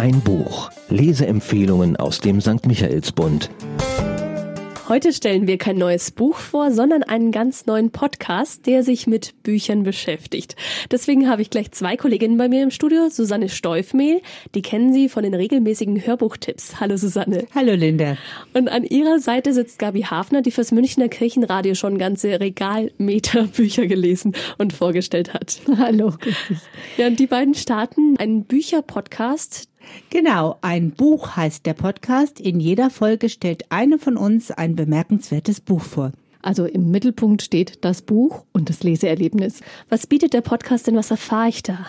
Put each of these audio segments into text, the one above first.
Ein Buch. Leseempfehlungen aus dem St. Michaelsbund. Heute stellen wir kein neues Buch vor, sondern einen ganz neuen Podcast, der sich mit Büchern beschäftigt. Deswegen habe ich gleich zwei Kolleginnen bei mir im Studio. Susanne Steufmehl, die kennen Sie von den regelmäßigen Hörbuchtipps. Hallo Susanne. Hallo Linda. Und an ihrer Seite sitzt Gabi Hafner, die fürs Münchner Kirchenradio schon ganze Regalmeter Bücher gelesen und vorgestellt hat. Hallo. Ja, und die beiden starten einen Bücherpodcast, Genau, ein Buch heißt der Podcast. In jeder Folge stellt eine von uns ein bemerkenswertes Buch vor. Also im Mittelpunkt steht das Buch und das Leseerlebnis. Was bietet der Podcast denn? Was erfahre ich da?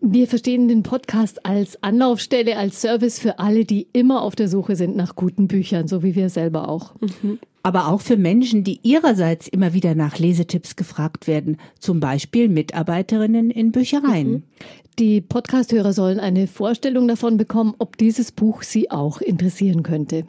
Wir verstehen den Podcast als Anlaufstelle, als Service für alle, die immer auf der Suche sind nach guten Büchern, so wie wir selber auch. Mhm. Aber auch für Menschen, die ihrerseits immer wieder nach Lesetipps gefragt werden, zum Beispiel Mitarbeiterinnen in Büchereien. Mhm. Die Podcasthörer sollen eine Vorstellung davon bekommen, ob dieses Buch sie auch interessieren könnte.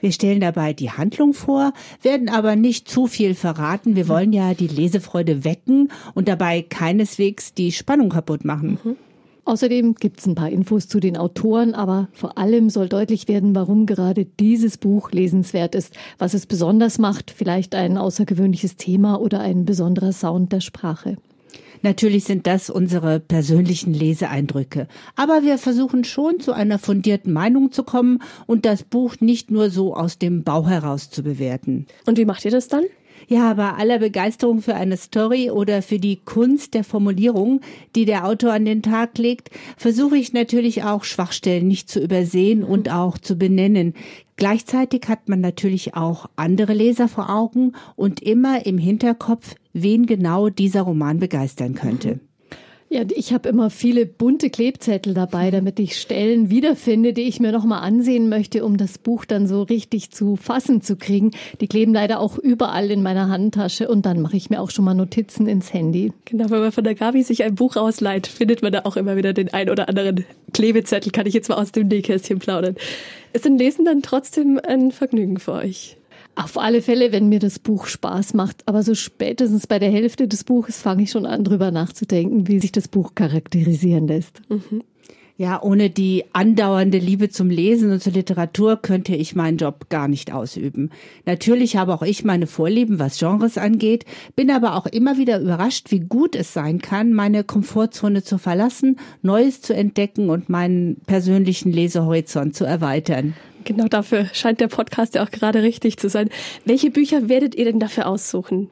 Wir stellen dabei die Handlung vor, werden aber nicht zu viel verraten. Wir wollen ja die Lesefreude wecken und dabei keineswegs die Spannung kaputt machen. Mhm. Außerdem gibt es ein paar Infos zu den Autoren, aber vor allem soll deutlich werden, warum gerade dieses Buch lesenswert ist, was es besonders macht, vielleicht ein außergewöhnliches Thema oder ein besonderer Sound der Sprache. Natürlich sind das unsere persönlichen Leseeindrücke. Aber wir versuchen schon zu einer fundierten Meinung zu kommen und das Buch nicht nur so aus dem Bauch heraus zu bewerten. Und wie macht ihr das dann? Ja, bei aller Begeisterung für eine Story oder für die Kunst der Formulierung, die der Autor an den Tag legt, versuche ich natürlich auch Schwachstellen nicht zu übersehen und auch zu benennen. Gleichzeitig hat man natürlich auch andere Leser vor Augen und immer im Hinterkopf, wen genau dieser Roman begeistern könnte. Ja, ich habe immer viele bunte Klebzettel dabei, damit ich Stellen wiederfinde, die ich mir nochmal ansehen möchte, um das Buch dann so richtig zu fassen zu kriegen. Die kleben leider auch überall in meiner Handtasche und dann mache ich mir auch schon mal Notizen ins Handy. Genau, wenn man von der Gabi sich ein Buch ausleiht, findet man da auch immer wieder den ein oder anderen Klebezettel, kann ich jetzt mal aus dem Nähkästchen plaudern. Ist denn Lesen dann trotzdem ein Vergnügen für euch? Auf alle Fälle, wenn mir das Buch Spaß macht. Aber so spätestens bei der Hälfte des Buches fange ich schon an, drüber nachzudenken, wie sich das Buch charakterisieren lässt. Mhm. Ja, ohne die andauernde Liebe zum Lesen und zur Literatur könnte ich meinen Job gar nicht ausüben. Natürlich habe auch ich meine Vorlieben, was Genres angeht, bin aber auch immer wieder überrascht, wie gut es sein kann, meine Komfortzone zu verlassen, Neues zu entdecken und meinen persönlichen Lesehorizont zu erweitern. Genau dafür scheint der Podcast ja auch gerade richtig zu sein. Welche Bücher werdet ihr denn dafür aussuchen?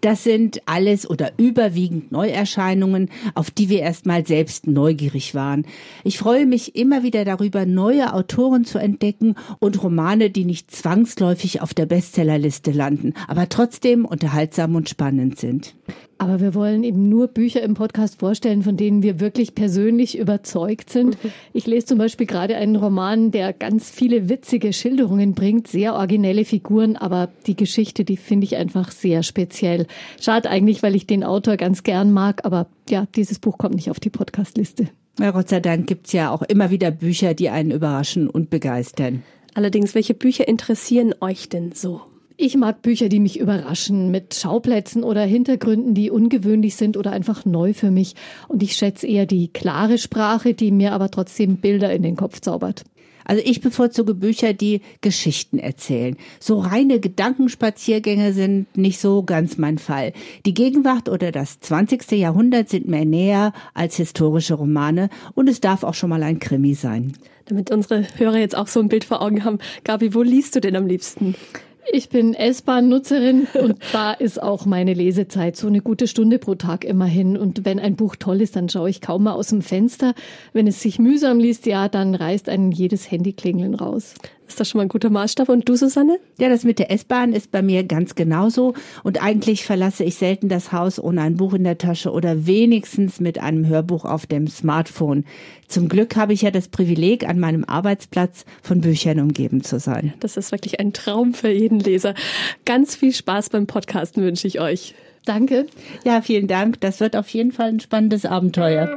Das sind alles oder überwiegend Neuerscheinungen, auf die wir erstmal selbst neugierig waren. Ich freue mich immer wieder darüber, neue Autoren zu entdecken und Romane, die nicht zwangsläufig auf der Bestsellerliste landen, aber trotzdem unterhaltsam und spannend sind. Aber wir wollen eben nur Bücher im Podcast vorstellen, von denen wir wirklich persönlich überzeugt sind. Mhm. Ich lese zum Beispiel gerade einen Roman, der ganz viele witzige Schilderungen bringt, sehr originelle Figuren, aber die Geschichte, die finde ich einfach sehr speziell. Schade eigentlich, weil ich den Autor ganz gern mag, aber ja, dieses Buch kommt nicht auf die Podcastliste. Ja, Gott sei Dank gibt's ja auch immer wieder Bücher, die einen überraschen und begeistern. Allerdings, welche Bücher interessieren euch denn so? Ich mag Bücher, die mich überraschen, mit Schauplätzen oder Hintergründen, die ungewöhnlich sind oder einfach neu für mich. Und ich schätze eher die klare Sprache, die mir aber trotzdem Bilder in den Kopf zaubert. Also ich bevorzuge Bücher, die Geschichten erzählen. So reine Gedankenspaziergänge sind nicht so ganz mein Fall. Die Gegenwart oder das 20. Jahrhundert sind mir näher als historische Romane und es darf auch schon mal ein Krimi sein. Damit unsere Hörer jetzt auch so ein Bild vor Augen haben. Gabi, wo liest du denn am liebsten? Ich bin S-Bahn-Nutzerin und da ist auch meine Lesezeit so eine gute Stunde pro Tag immerhin. Und wenn ein Buch toll ist, dann schaue ich kaum mal aus dem Fenster. Wenn es sich mühsam liest, ja, dann reißt einen jedes Handyklingeln raus. Ist das schon mal ein guter Maßstab? Und du, Susanne? Ja, das mit der S-Bahn ist bei mir ganz genauso. Und eigentlich verlasse ich selten das Haus ohne ein Buch in der Tasche oder wenigstens mit einem Hörbuch auf dem Smartphone. Zum Glück habe ich ja das Privileg, an meinem Arbeitsplatz von Büchern umgeben zu sein. Das ist wirklich ein Traum für jeden Leser. Ganz viel Spaß beim Podcasten wünsche ich euch. Danke. Ja, vielen Dank. Das wird auf jeden Fall ein spannendes Abenteuer.